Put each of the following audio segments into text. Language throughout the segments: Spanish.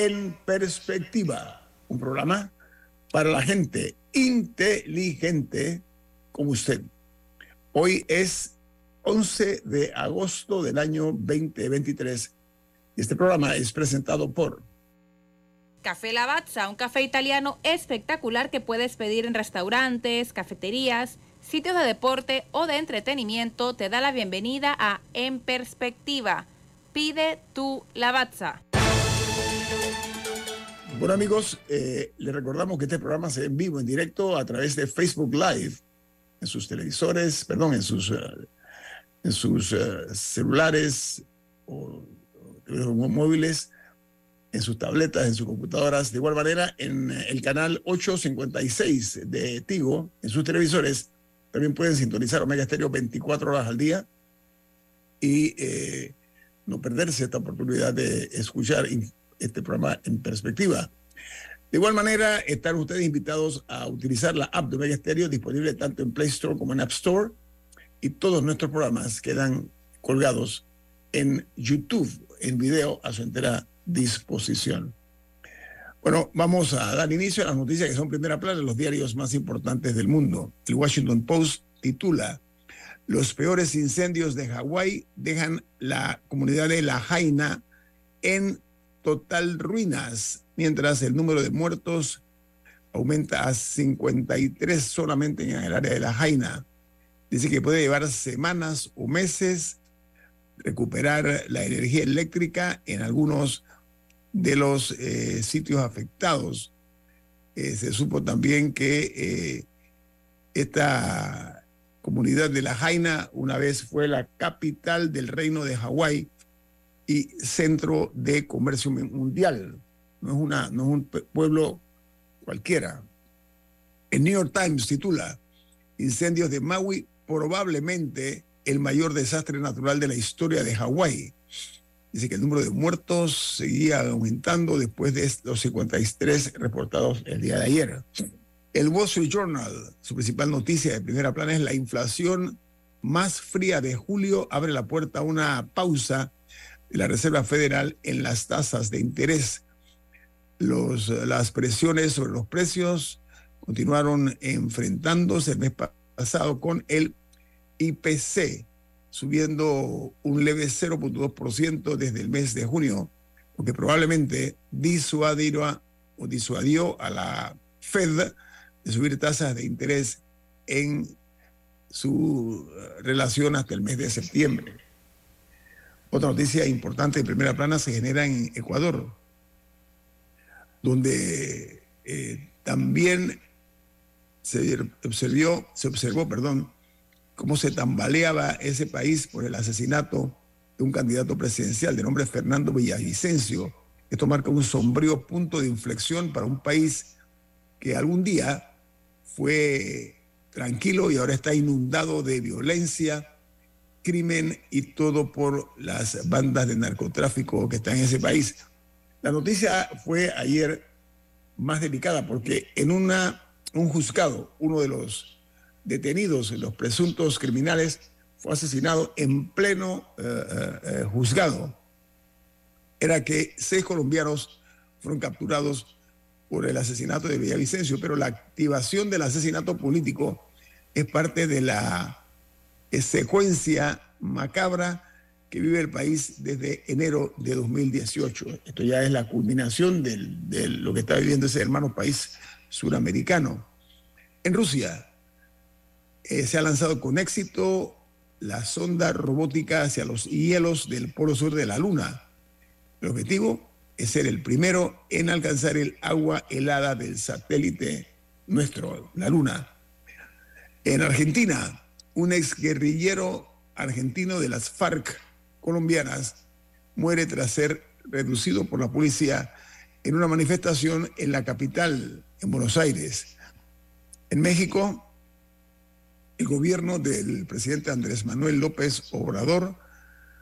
En Perspectiva, un programa para la gente inteligente como usted. Hoy es 11 de agosto del año 2023 y este programa es presentado por Café Lavazza, un café italiano espectacular que puedes pedir en restaurantes, cafeterías, sitios de deporte o de entretenimiento, te da la bienvenida a En Perspectiva. Pide tu Lavazza. Bueno amigos, eh, les recordamos que este programa se ve en vivo, en directo, a través de Facebook Live, en sus televisores, perdón, en sus, uh, en sus uh, celulares o, móviles, en sus tabletas, en sus computadoras. De igual manera, en el canal 856 de Tigo, en sus televisores, también pueden sintonizar Omega Stereo 24 horas al día y eh, no perderse esta oportunidad de escuchar este programa en perspectiva. De igual manera, están ustedes invitados a utilizar la app de Omega Stereo, disponible tanto en Play Store como en App Store, y todos nuestros programas quedan colgados en YouTube, en video, a su entera disposición. Bueno, vamos a dar inicio a las noticias que son primera plana en los diarios más importantes del mundo. El Washington Post titula Los peores incendios de Hawái dejan la comunidad de La Jaina en total ruinas, mientras el número de muertos aumenta a 53 solamente en el área de La Jaina. Dice que puede llevar semanas o meses recuperar la energía eléctrica en algunos de los eh, sitios afectados. Eh, se supo también que eh, esta comunidad de La Jaina una vez fue la capital del reino de Hawái y centro de comercio mundial. No es, una, no es un pueblo cualquiera. El New York Times titula Incendios de Maui, probablemente el mayor desastre natural de la historia de Hawái. Dice que el número de muertos seguía aumentando después de los 53 reportados el día de ayer. El Wall Street Journal, su principal noticia de primera plana es la inflación más fría de julio abre la puerta a una pausa de la Reserva Federal en las tasas de interés. Los, las presiones sobre los precios continuaron enfrentándose el mes pasado con el IPC, subiendo un leve 0.2% desde el mes de junio, porque probablemente disuadió, o disuadió a la Fed de subir tasas de interés en su relación hasta el mes de septiembre. Otra noticia importante de primera plana se genera en Ecuador, donde eh, también se observó, se observó perdón, cómo se tambaleaba ese país por el asesinato de un candidato presidencial de nombre Fernando Villavicencio. Esto marca un sombrío punto de inflexión para un país que algún día fue tranquilo y ahora está inundado de violencia, crimen y todo por las bandas de narcotráfico que están en ese país. La noticia fue ayer más delicada porque en una, un juzgado, uno de los detenidos, los presuntos criminales, fue asesinado en pleno uh, uh, juzgado. Era que seis colombianos fueron capturados por el asesinato de Villavicencio, pero la activación del asesinato político es parte de la secuencia macabra que vive el país desde enero de 2018. Esto ya es la culminación de lo que está viviendo ese hermano país suramericano. En Rusia eh, se ha lanzado con éxito la sonda robótica hacia los hielos del polo sur de la Luna. El objetivo es ser el primero en alcanzar el agua helada del satélite nuestro, la Luna. En Argentina, un exguerrillero argentino de las FARC colombianas muere tras ser reducido por la policía en una manifestación en la capital, en Buenos Aires. En México, el gobierno del presidente Andrés Manuel López Obrador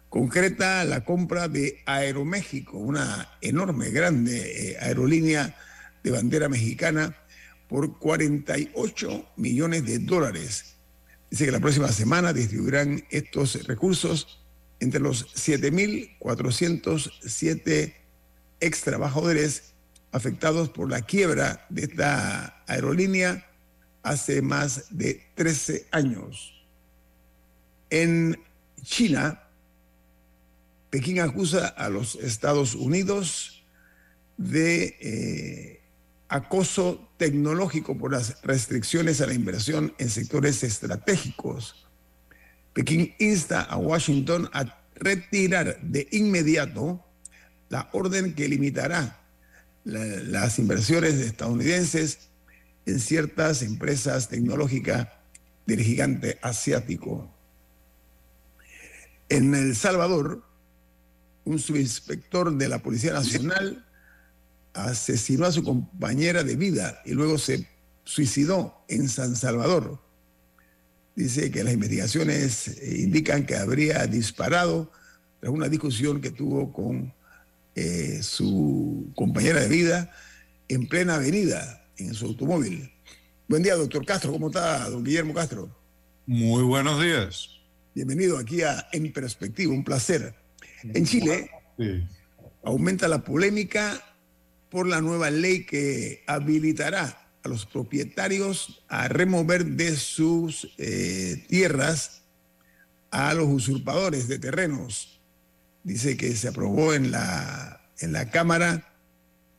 concreta la compra de Aeroméxico, una enorme, grande eh, aerolínea de bandera mexicana, por 48 millones de dólares. Dice que la próxima semana distribuirán estos recursos entre los 7.407 ex trabajadores afectados por la quiebra de esta aerolínea hace más de 13 años. En China, Pekín acusa a los Estados Unidos de eh, acoso tecnológico por las restricciones a la inversión en sectores estratégicos. Pekín insta a Washington a retirar de inmediato la orden que limitará las inversiones estadounidenses en ciertas empresas tecnológicas del gigante asiático. En El Salvador, un subinspector de la Policía Nacional asesinó a su compañera de vida y luego se suicidó en San Salvador. Dice que las investigaciones eh, indican que habría disparado tras una discusión que tuvo con eh, su compañera de vida en plena avenida, en su automóvil. Buen día, doctor Castro. ¿Cómo está, don Guillermo Castro? Muy buenos días. Bienvenido aquí a En Perspectiva, un placer. En Chile aumenta la polémica por la nueva ley que habilitará a los propietarios a remover de sus eh, tierras a los usurpadores de terrenos. Dice que se aprobó en la, en la Cámara,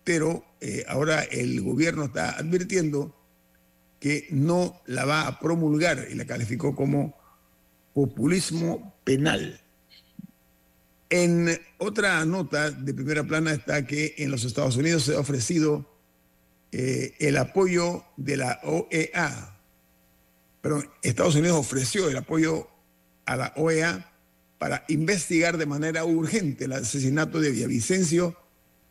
pero eh, ahora el gobierno está advirtiendo que no la va a promulgar y la calificó como populismo penal. En otra nota de primera plana está que en los Estados Unidos se ha ofrecido eh, el apoyo de la OEA. Pero Estados Unidos ofreció el apoyo a la OEA para investigar de manera urgente el asesinato de Villavicencio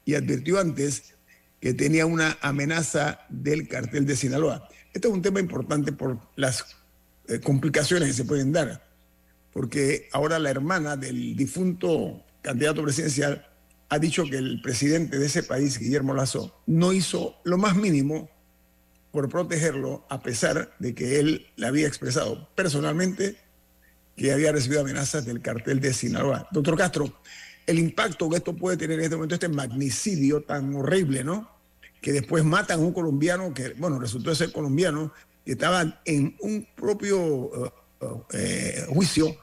y advirtió antes que tenía una amenaza del cartel de Sinaloa. Este es un tema importante por las eh, complicaciones que se pueden dar porque ahora la hermana del difunto candidato presidencial ha dicho que el presidente de ese país, Guillermo Lazo, no hizo lo más mínimo por protegerlo, a pesar de que él le había expresado personalmente que había recibido amenazas del cartel de Sinaloa. Doctor Castro, el impacto que esto puede tener en este momento, este magnicidio tan horrible, ¿no? Que después matan a un colombiano que, bueno, resultó ser colombiano, que estaba en un propio eh, eh, juicio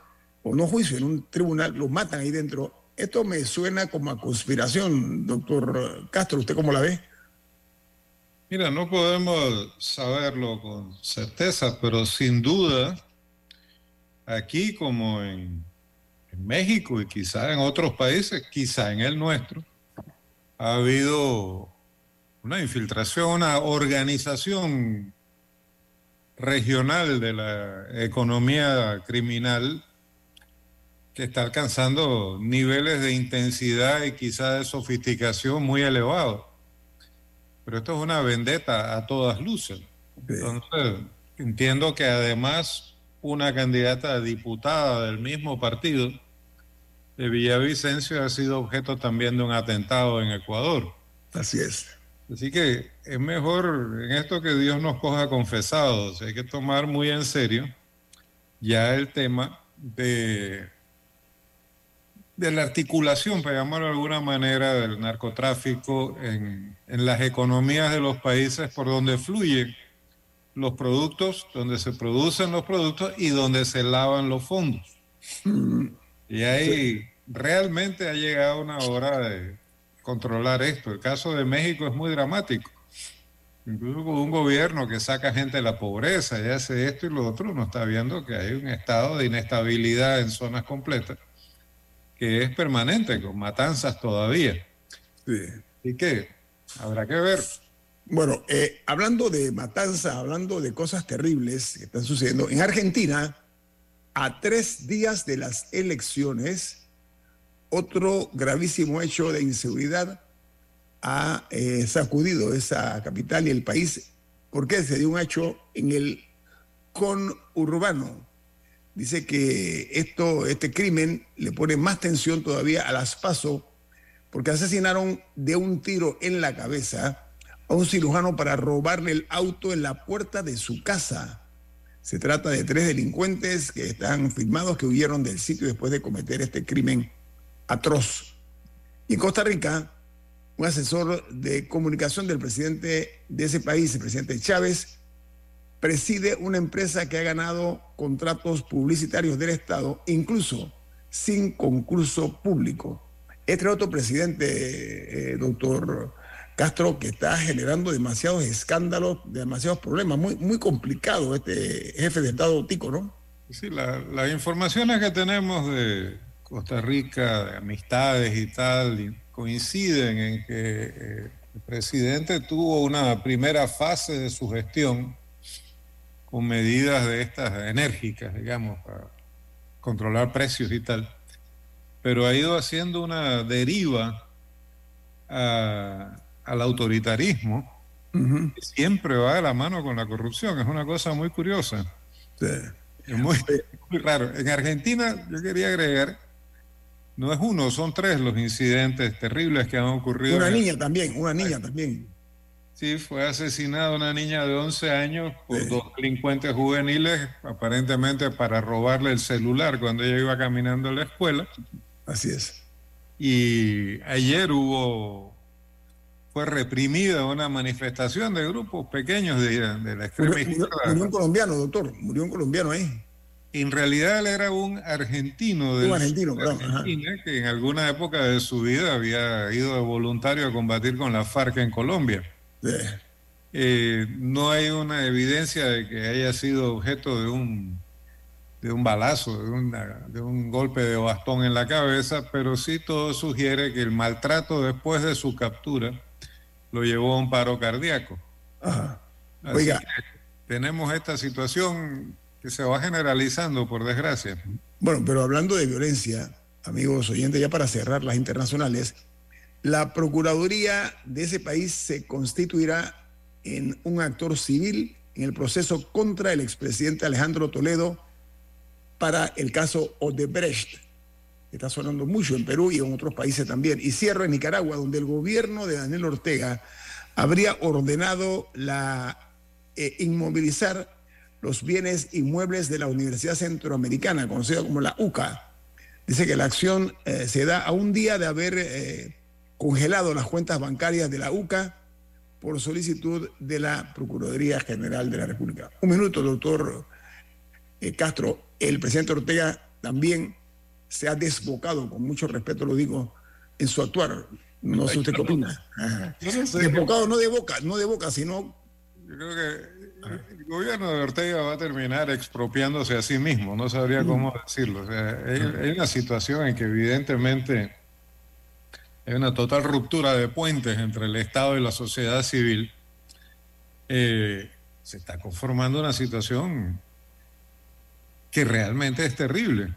o no juicio, en un tribunal, los matan ahí dentro. Esto me suena como a conspiración, doctor Castro. ¿Usted cómo la ve? Mira, no podemos saberlo con certeza, pero sin duda, aquí como en, México y quizá en otros países, quizá en el nuestro, ha habido una infiltración, una organización regional de la economía criminal que está alcanzando niveles de intensidad y quizá de sofisticación muy elevados. Pero esto es una vendetta a todas luces. Entonces, entiendo que además una candidata a diputada del mismo partido de Villavicencio ha sido objeto también de un atentado en Ecuador. Así es. Así que es mejor en esto que Dios nos coja confesados. Hay que tomar muy en serio ya el tema de de la articulación, para llamarlo de alguna manera, del narcotráfico en, las economías de los países por donde fluyen los productos, donde se producen los productos y donde se lavan los fondos. Y ahí realmente ha llegado una hora de controlar esto. El caso de México es muy dramático. Incluso con un gobierno que saca gente de la pobreza y hace esto y lo otro, uno está viendo que hay un estado de inestabilidad en zonas completas que es permanente, con matanzas todavía. Sí. ¿Y qué? Habrá que ver. Bueno, eh, hablando de matanzas, hablando de cosas terribles que están sucediendo, en Argentina, a tres días de las elecciones, otro gravísimo hecho de inseguridad ha eh, sacudido esa capital y el país porque se dio un hecho en el conurbano. Dice que esto, este crimen le pone más tensión todavía a las PASO porque asesinaron de un tiro en la cabeza a un cirujano para robarle el auto en la puerta de su casa. Se trata de tres delincuentes que están firmados que huyeron del sitio después de cometer este crimen atroz. Y en Costa Rica, un asesor de comunicación del presidente de ese país, el presidente Chávez, preside una empresa que ha ganado contratos publicitarios del Estado, incluso sin concurso público. Este otro presidente, eh, doctor Castro, que está generando demasiados escándalos, demasiados problemas, muy, muy complicado este jefe de Estado Tico, ¿no? Sí, las informaciones que tenemos de Costa Rica, de amistades y tal, coinciden en que eh, el presidente tuvo una primera fase de su gestión con medidas de estas enérgicas, digamos, para controlar precios y tal, pero ha ido haciendo una deriva al autoritarismo, que siempre va de la mano con la corrupción, es una cosa muy curiosa. Es muy, muy raro. En Argentina, yo quería agregar no es uno, son tres los incidentes terribles que han ocurrido. Una niña también, una niña también. Sí, fue asesinada una niña de 11 años por dos delincuentes juveniles, aparentemente para robarle el celular cuando ella iba caminando a la escuela. Así es. Y ayer hubo, fue reprimida una manifestación de grupos pequeños de, la extrema murió, murió un colombiano, doctor, murió un colombiano ahí. En realidad él era un argentino de Argentina que en alguna época de su vida había ido de voluntario a combatir con la FARC en Colombia. Eh, no hay una evidencia de que haya sido objeto de un, de un balazo, de, de un golpe de bastón en la cabeza, pero sí todo sugiere que el maltrato después de su captura lo llevó a un paro cardíaco. Oiga. tenemos esta situación que se va generalizando, por desgracia. Bueno, pero hablando de violencia, amigos oyentes, ya para cerrar las internacionales, la Procuraduría de ese país se constituirá en un actor civil en el proceso contra el expresidente Alejandro Toledo para el caso Odebrecht, que está sonando mucho en Perú y en otros países también. Y cierro en Nicaragua, donde el gobierno de Daniel Ortega habría ordenado la eh, inmovilizar los bienes inmuebles de la Universidad Centroamericana, conocida como la UCA. Dice que la acción eh, se da a un día de haber eh, congelado las cuentas bancarias de la UCA por solicitud de la Procuraduría General de la República. Un minuto, doctor eh, Castro. El presidente Ortega también se ha desbocado, con mucho respeto lo digo, en su actuar. No sé usted qué opina. Desbocado no de boca, no de boca, sino... Yo creo que el gobierno de Ortega va a terminar expropiándose a sí mismo, no sabría mm. cómo decirlo. hay, una situación en que evidentemente hay una total ruptura de puentes entre el Estado y la sociedad civil. Eh, se está conformando una situación que realmente es terrible.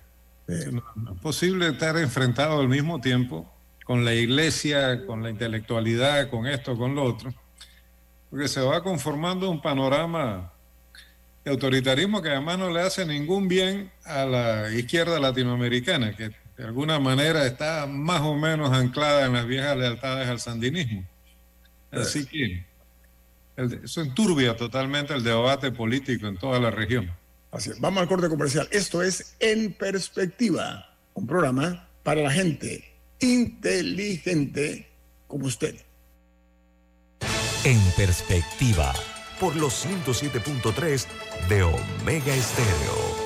no es posible estar enfrentado al mismo tiempo con la iglesia, con la intelectualidad, con esto, con lo otro porque se va conformando un panorama de autoritarismo que además no le hace ningún bien a la izquierda latinoamericana, que de alguna manera está más o menos anclada en las viejas lealtades al sandinismo. Así que eso enturbia totalmente el debate político en toda la región. Así Vamos al corte comercial. Esto es En Perspectiva, un programa para la gente inteligente como usted. En perspectiva, por los 107.3 de Omega Estéreo.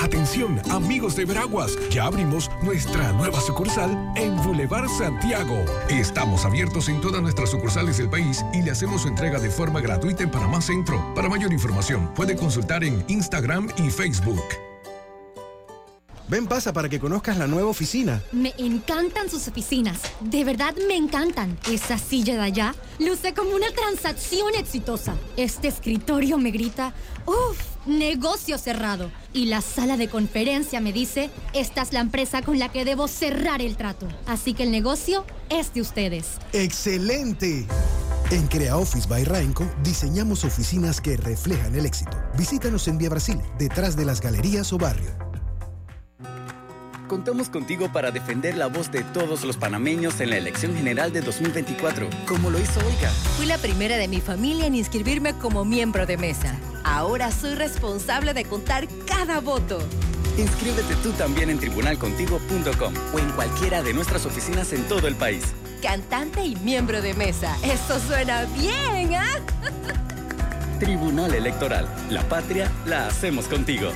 Atención, amigos de Veraguas, ya abrimos nuestra nueva sucursal en Boulevard Santiago. Estamos abiertos en todas nuestras sucursales del país y le hacemos su entrega de forma gratuita en Panamá Centro. Para mayor información, puede consultar en Instagram y Facebook. Ven, pasa para que conozcas la nueva oficina. Me encantan sus oficinas. De verdad me encantan. Esa silla de allá luce como una transacción exitosa. Este escritorio me grita, ¡Uf! Negocio cerrado. Y la sala de conferencia me dice, esta es la empresa con la que debo cerrar el trato. Así que el negocio es de ustedes. ¡Excelente! En Crea Office by Rainco diseñamos oficinas que reflejan el éxito. Visítanos en Vía Brasil, detrás de las galerías o barrio. Contamos contigo para defender la voz de todos los panameños en la elección general de 2024, como lo hizo Oiga. Fui la primera de mi familia en inscribirme como miembro de mesa. Ahora soy responsable de contar cada voto. Inscríbete tú también en tribunalcontigo.com o en cualquiera de nuestras oficinas en todo el país. Cantante y miembro de mesa. Eso suena bien, ¿ah? Tribunal Electoral. La patria la hacemos contigo.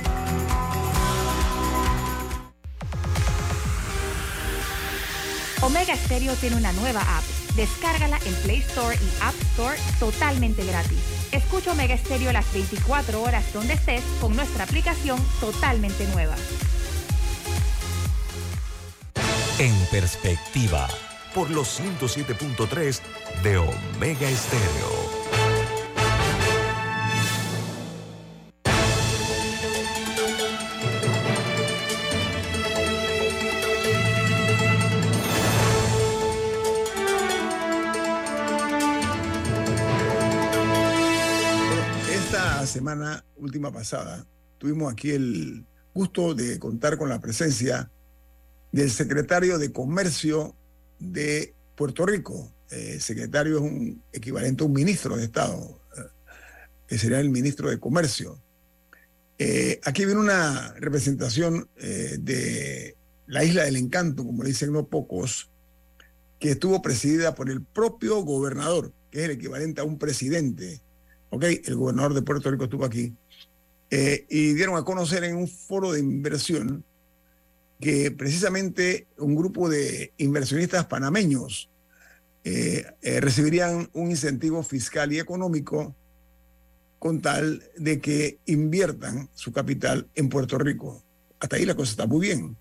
Omega Stereo tiene una nueva app. Descárgala en Play Store y App Store totalmente gratis. Escucha Omega Stereo las 24 horas donde estés con nuestra aplicación totalmente nueva. En perspectiva, por los 107.3 de Omega Stereo. Última pasada tuvimos aquí el gusto de contar con la presencia del secretario de Comercio de Puerto Rico. El secretario es un equivalente a un ministro de Estado, eh, que sería el ministro de Comercio. Eh, aquí viene una representación eh, de la Isla del Encanto, como dicen no pocos, que estuvo presidida por el propio gobernador, que es el equivalente a un presidente ¿ok? El gobernador de Puerto Rico estuvo aquí, eh, y dieron a conocer en un foro de inversión que precisamente un grupo de inversionistas panameños eh, eh, recibirían un incentivo fiscal y económico con tal de que inviertan su capital en Puerto Rico. Hasta ahí la cosa está muy bien.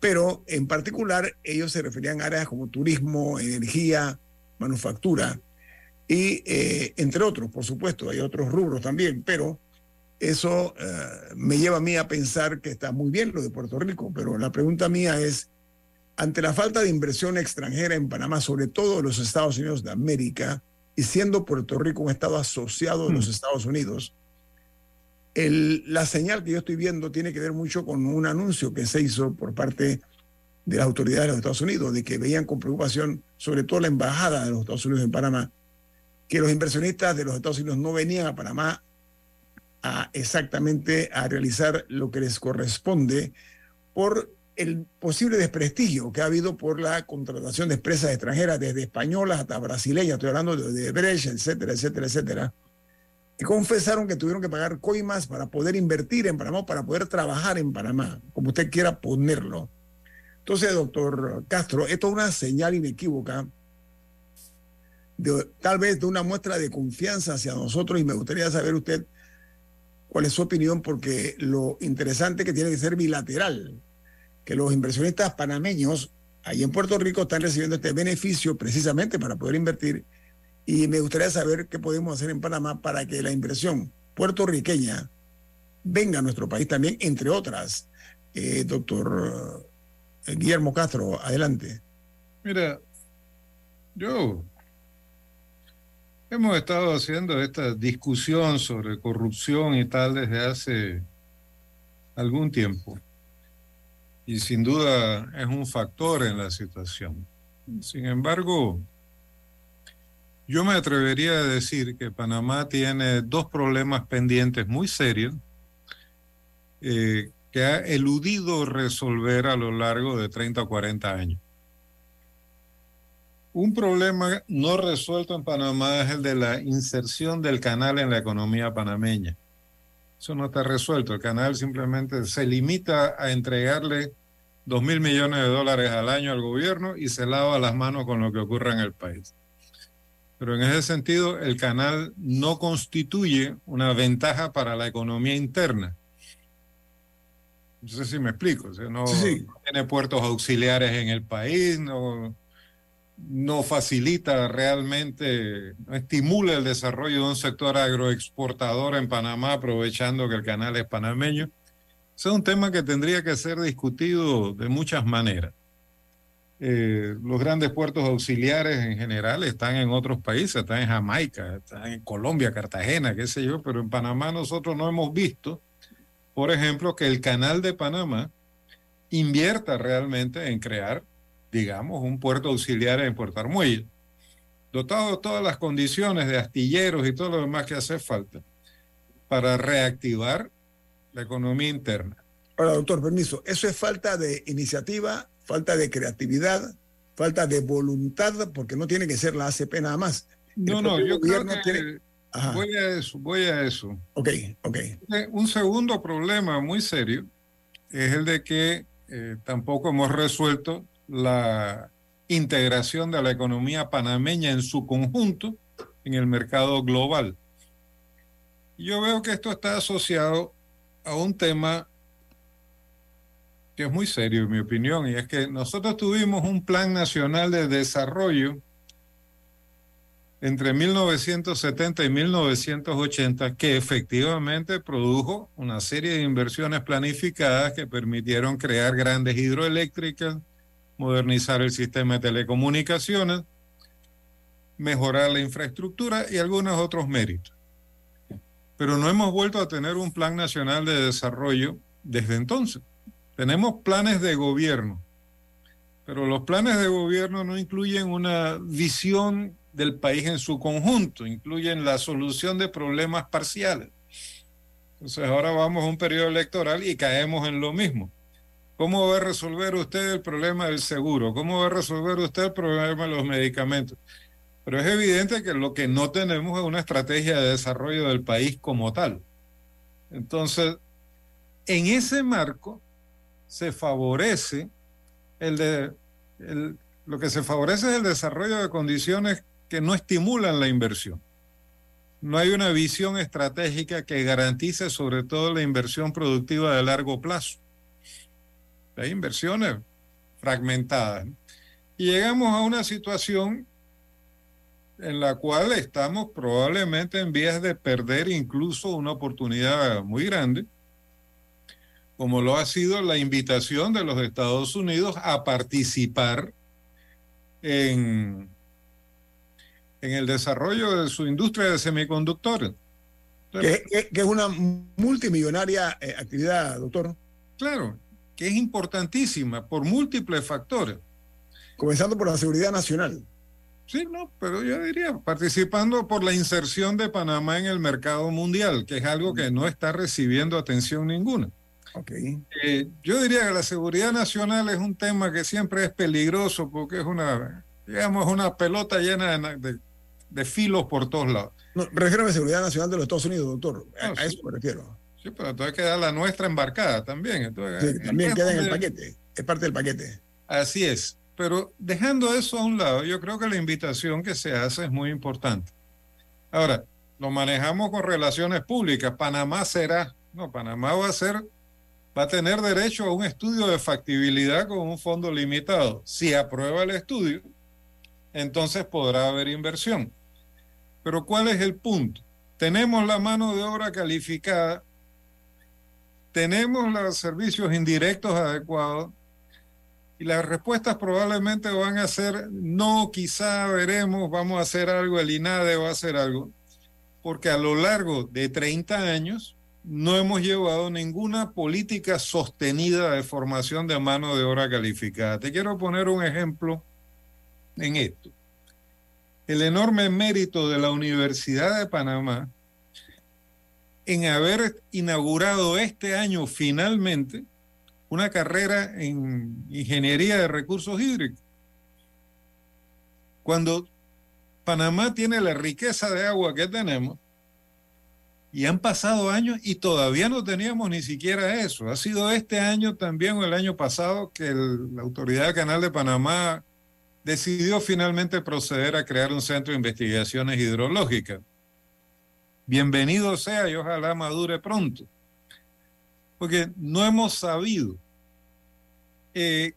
Pero en particular ellos se referían a áreas como turismo, energía, manufactura, y eh, entre otros, por supuesto, hay otros rubros también, pero eso eh, me lleva a mí a pensar que está muy bien lo de Puerto Rico, pero la pregunta mía es, ante la falta de inversión extranjera en Panamá, sobre todo en los Estados Unidos de América, y siendo Puerto Rico un estado asociado a los mm. Estados Unidos, el, la señal que yo estoy viendo tiene que ver mucho con un anuncio que se hizo por parte de las autoridades de los Estados Unidos, de que veían con preocupación, sobre todo la embajada de los Estados Unidos en Panamá, que los inversionistas de los Estados Unidos no venían a Panamá a exactamente a realizar lo que les corresponde por el posible desprestigio que ha habido por la contratación de empresas extranjeras, desde españolas hasta brasileñas, estoy hablando de Brecht, etcétera, etcétera, etcétera, y confesaron que tuvieron que pagar coimas para poder invertir en Panamá, para poder trabajar en Panamá, como usted quiera ponerlo. Entonces, doctor Castro, esto es una señal inequívoca tal vez de una muestra de confianza hacia nosotros y me gustaría saber usted cuál es su opinión porque lo interesante que tiene que ser bilateral, que los inversionistas panameños ahí en Puerto Rico están recibiendo este beneficio precisamente para poder invertir y me gustaría saber qué podemos hacer en Panamá para que la inversión puertorriqueña venga a nuestro país también, entre otras. Eh, doctor eh, Guillermo Castro, adelante. Mira, yo Hemos estado haciendo esta discusión sobre corrupción y tal desde hace algún tiempo. y sin duda es un factor en la situación. Sin embargo, yo me atrevería a decir que Panamá tiene dos problemas pendientes muy serios eh, que ha eludido resolver a lo largo de 30 o 40 años. Un problema no resuelto en Panamá es el de la inserción del canal en la economía panameña. Eso no está resuelto. El canal simplemente se limita a entregarle dos mil millones de dólares al año al gobierno y se lava las manos con lo que ocurre en el país. Pero en ese sentido, el canal no constituye una ventaja para la economía interna. No sé si me explico. no, tiene puertos auxiliares en el país, no, no facilita realmente, no estimula el desarrollo de un sector agroexportador en Panamá, aprovechando que el canal es panameño. Ese es un tema que tendría que ser discutido de muchas maneras. Eh, los grandes puertos auxiliares en general están en otros países, están en Jamaica, están en Colombia, Cartagena, qué sé yo, pero en Panamá nosotros no hemos visto, por ejemplo, que el canal de Panamá invierta realmente en crear, digamos, un puerto auxiliar en Puerto Armuelles, dotado de todas las condiciones de astilleros y todo lo demás que hace falta para reactivar la economía interna. Ahora, doctor, permiso, ¿eso es falta de iniciativa falta de creatividad, falta de voluntad, porque no tiene que ser la ACP nada más. No, no, yo creo que voy a eso, voy a eso. Ok, ok. Eh, un segundo problema muy serio es el de que eh, tampoco hemos resuelto la integración de la economía panameña en su conjunto en el mercado global. Yo veo que esto está asociado a un tema que es muy serio en mi opinión, y es que nosotros tuvimos un plan nacional de desarrollo entre 1970 y 1980 que efectivamente produjo una serie de inversiones planificadas que permitieron crear grandes hidroeléctricas, modernizar el sistema de telecomunicaciones, mejorar la infraestructura y algunos otros méritos. Pero no hemos vuelto a tener un plan nacional de desarrollo desde entonces. Tenemos planes de gobierno, pero los planes de gobierno no incluyen una visión del país en su conjunto, incluyen la solución de problemas parciales. Entonces ahora vamos a un periodo electoral y caemos en lo mismo. ¿Cómo va a resolver usted el problema del seguro? ¿Cómo va a resolver usted el problema de los medicamentos? Pero es evidente que lo que no tenemos es una estrategia de desarrollo del país como tal. Entonces, en ese marco, se favorece el de lo que se favorece es el desarrollo de condiciones que no estimulan la inversión. No hay una visión estratégica que garantice sobre todo la inversión productiva de largo plazo. Hay inversiones fragmentadas. Y llegamos a una situación en la cual estamos probablemente en vías de perder incluso una oportunidad muy grande como lo ha sido la invitación de los Estados Unidos a participar en, en el desarrollo de su industria de semiconductores. Que, es una multimillonaria eh, actividad, doctor. Claro, que es importantísima por múltiples factores. Comenzando por la seguridad nacional. Sí, no, pero yo diría participando por la inserción de Panamá en el mercado mundial, que es algo que no está recibiendo atención ninguna. Okay. Eh, yo diría que la seguridad nacional es un tema que siempre es peligroso porque es una, digamos, una pelota llena de, de, filos por todos lados. No, refiero a la seguridad nacional de los Estados Unidos, doctor. A, ah, eso me refiero. Sí, pero entonces queda la nuestra embarcada también. Entonces, también queda en el paquete, es parte del paquete. Así es. Pero dejando eso a un lado, yo creo que la invitación que se hace es muy importante. Ahora, lo manejamos con relaciones públicas. Panamá será, no, Panamá va a ser va a tener derecho a un estudio de factibilidad con un fondo limitado. Si aprueba el estudio, entonces podrá haber inversión. Pero ¿cuál es el punto? Tenemos la mano de obra calificada, tenemos los servicios indirectos adecuados y las respuestas probablemente van a ser no, quizá veremos, vamos a hacer algo, el INADE va a hacer algo, porque a lo largo de 30 años no hemos llevado ninguna política sostenida de formación de mano de obra calificada. Te quiero poner un ejemplo en esto. El enorme mérito de la Universidad de Panamá en haber inaugurado este año finalmente una carrera en ingeniería de recursos hídricos. Cuando Panamá tiene la riqueza de agua que tenemos, y han pasado años y todavía no teníamos ni siquiera eso. Ha sido este año también o el año pasado que la Autoridad Canal de Panamá decidió finalmente proceder a crear un centro de investigaciones hidrológicas. Bienvenido sea y ojalá madure pronto. Porque no hemos sabido eh,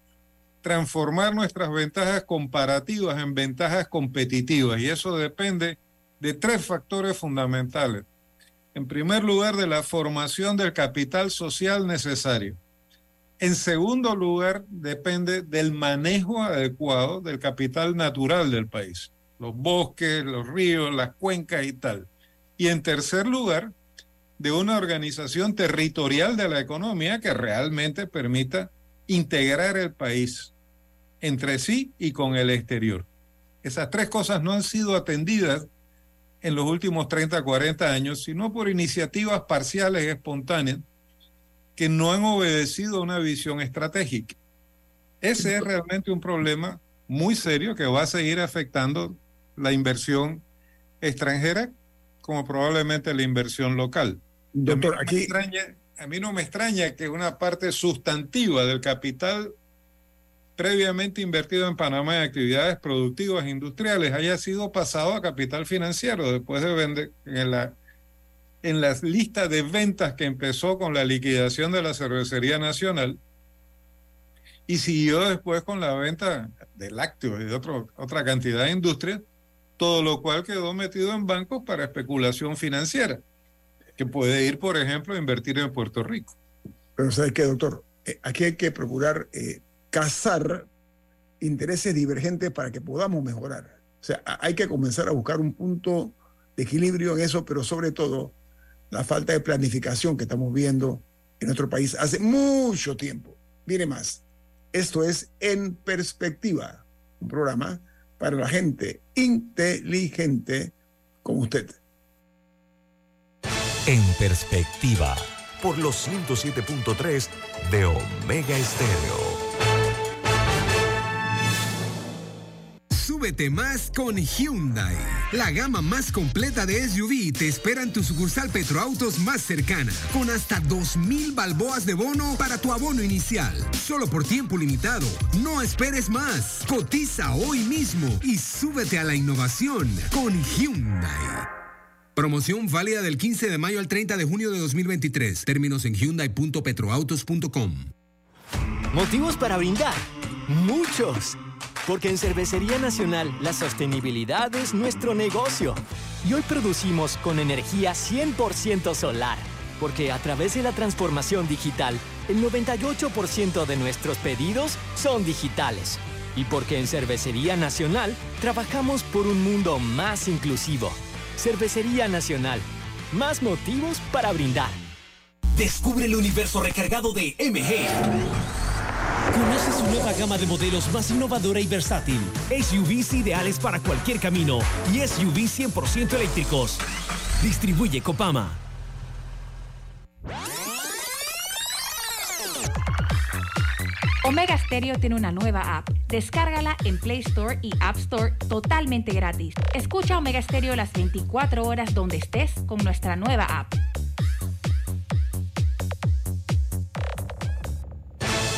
transformar nuestras ventajas comparativas en ventajas competitivas y eso depende de tres factores fundamentales en primer lugar, de la formación del capital social necesario. En segundo lugar, depende del manejo adecuado del capital natural del país, los bosques, los ríos, las cuencas y tal. Y en tercer lugar, de una organización territorial de la economía que realmente permita integrar el país entre sí y con el exterior. Esas tres cosas no han sido atendidas en los últimos 30, 40 años, sino por iniciativas parciales espontáneas que no han obedecido a una visión estratégica. Ese es realmente un problema muy serio que va a seguir afectando la inversión extranjera como probablemente la inversión local. Doctor, aquí... a mí no me extraña que una parte sustantiva del capital previamente invertido en Panamá en actividades productivas e industriales haya sido pasado a capital financiero después de vender en la en las listas de ventas que empezó con la liquidación de la cervecería nacional y siguió después con la venta de lácteos y de otro, otra cantidad de industrias, todo lo cual quedó metido en bancos para especulación financiera, que puede ir, por ejemplo, a invertir en Puerto Rico. Pero ¿sabes qué, doctor? Eh, aquí hay que procurar eh, cazar intereses divergentes para que podamos mejorar. O sea, hay que comenzar a buscar un punto de equilibrio en eso, pero sobre todo la falta de planificación que estamos viendo en nuestro país hace mucho tiempo. Mire más, esto es En Perspectiva, un programa para la gente inteligente como usted. En Perspectiva, por los 107.3 de Omega Estéreo. Súbete más con Hyundai. La gama más completa de SUV te espera en tu sucursal Petroautos más cercana, con hasta 2.000 balboas de bono para tu abono inicial. Solo por tiempo limitado. No esperes más. Cotiza hoy mismo y súbete a la innovación con Hyundai. Promoción válida del 15 de mayo al 30 de junio de 2023. Términos en hyundai.petroautos.com. Motivos para brindar. Muchos. Porque en Cervecería Nacional la sostenibilidad es nuestro negocio. Y hoy producimos con energía 100% solar. Porque a través de la transformación digital, el 98% de nuestros pedidos son digitales. Y porque en Cervecería Nacional trabajamos por un mundo más inclusivo. Cervecería Nacional. Más motivos para brindar. Descubre el universo recargado de MG. Conoce su nueva gama de modelos más innovadora y versátil. SUVs ideales para cualquier camino y SUVs 100% eléctricos. Distribuye Copama. Omega Stereo tiene una nueva app. Descárgala en Play Store y App Store totalmente gratis. Escucha Omega Stereo las 24 horas donde estés con nuestra nueva app.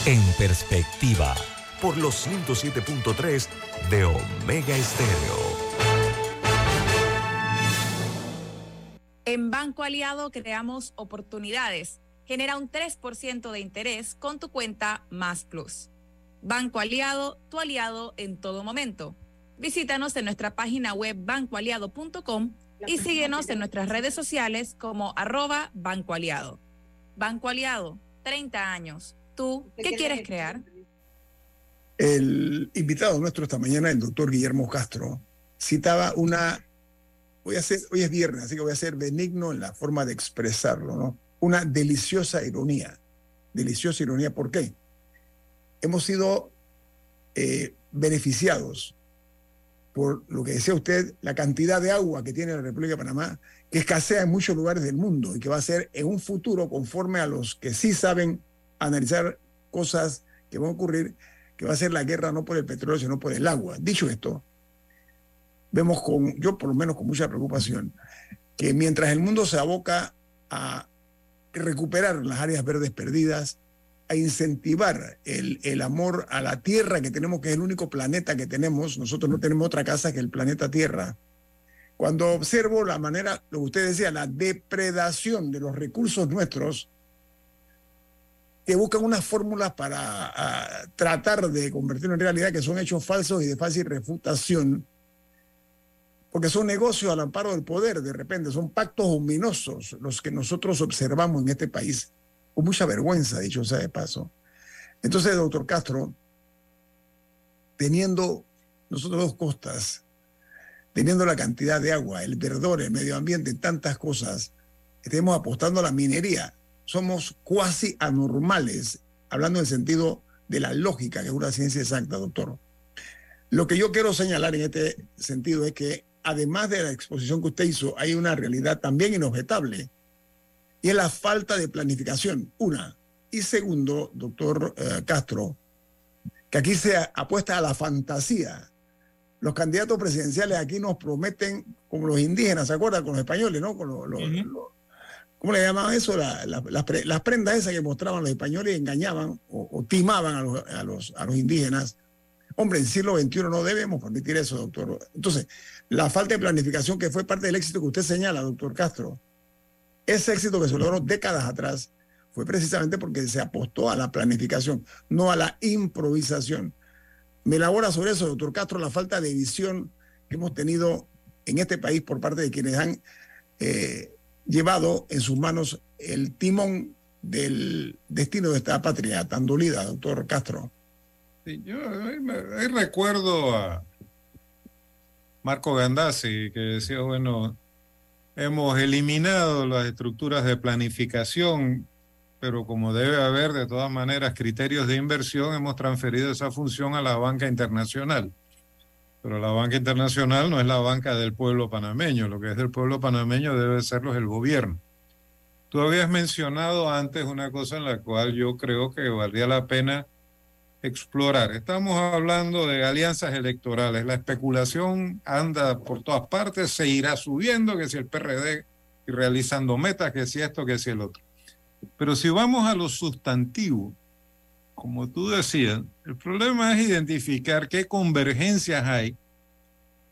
En perspectiva, por los 107.3 de Omega Estéreo. En Banco Aliado creamos oportunidades. Genera un 3% de interés con tu cuenta Más Plus. Banco Aliado, tu aliado en todo momento. Visítanos en nuestra página web bancoaliado.com y síguenos en nuestras redes sociales como arroba Banco Aliado. Banco Aliado, 30 años ¿Tú qué quieres crear? El invitado nuestro esta mañana, el doctor Guillermo Castro, citaba una, voy a hacer, hoy es viernes, así que voy a ser benigno en la forma de expresarlo, ¿no? una deliciosa ironía. Deliciosa ironía, ¿por qué? Hemos sido eh, beneficiados por lo que decía usted, la cantidad de agua que tiene la República de Panamá, que escasea en muchos lugares del mundo y que va a ser en un futuro, conforme a los que sí saben analizar cosas que van a ocurrir, que va a ser la guerra no por el petróleo, sino por el agua. Dicho esto, vemos con, yo por lo menos con mucha preocupación, que mientras el mundo se aboca a recuperar las áreas verdes perdidas, a incentivar el, el, amor a la Tierra que tenemos, que es el único planeta que tenemos. Nosotros no tenemos otra casa que el planeta Tierra. Cuando observo la manera, lo que usted decía, la depredación de los recursos nuestros, que buscan unas fórmulas para tratar de convertirlo en realidad, que son hechos falsos y de fácil refutación, porque son negocios al amparo del poder, de repente, son pactos ominosos los que nosotros observamos en este país con mucha vergüenza, dicho sea de paso. Entonces, doctor Castro, teniendo nosotros dos costas, teniendo la cantidad de agua, el verdor, el medio ambiente, tantas cosas, estemos apostando a la minería. Somos cuasi anormales, hablando en el sentido de la lógica, que es una ciencia exacta, doctor. Lo que yo quiero señalar en este sentido es que, además de la exposición que usted hizo, hay una realidad también inobjetable y es la falta de planificación, una. Y segundo, doctor eh, Castro, que aquí se apuesta a la fantasía. Los candidatos presidenciales aquí nos prometen, como los indígenas, ¿se acuerdan? Con los españoles, ¿no? Con los, ¿Cómo le llamaban eso? las prendas esas que mostraban los españoles y engañaban o, timaban a los, indígenas. Hombre, en el siglo XXI no debemos permitir eso, doctor. Entonces, la falta de planificación que fue parte del éxito que usted señala, doctor Castro, ese éxito que se logró décadas atrás fue precisamente porque se apostó a la planificación, no a la improvisación. Me elabora sobre eso, doctor Castro, la falta de visión que hemos tenido en este país por parte de quienes han eh, llevado en sus manos el timón del destino de esta patria tan dolida, doctor Castro. yo recuerdo a Marco Gandazzi que decía, bueno, Hemos eliminado las estructuras de planificación, pero como debe haber de todas maneras criterios de inversión, hemos transferido esa función a la banca internacional. Pero la banca internacional no es la banca del pueblo panameño, lo que es del pueblo panameño debe serlo el gobierno. Tú habías mencionado antes una cosa en la cual yo creo que valdría la pena explorar. Estamos hablando de alianzas electorales. La especulación anda por todas partes, se irá subiendo, que si el PRD realizando metas, que si esto, que si el otro. Pero si vamos a lo sustantivo, como tú decías, el problema es identificar qué convergencias hay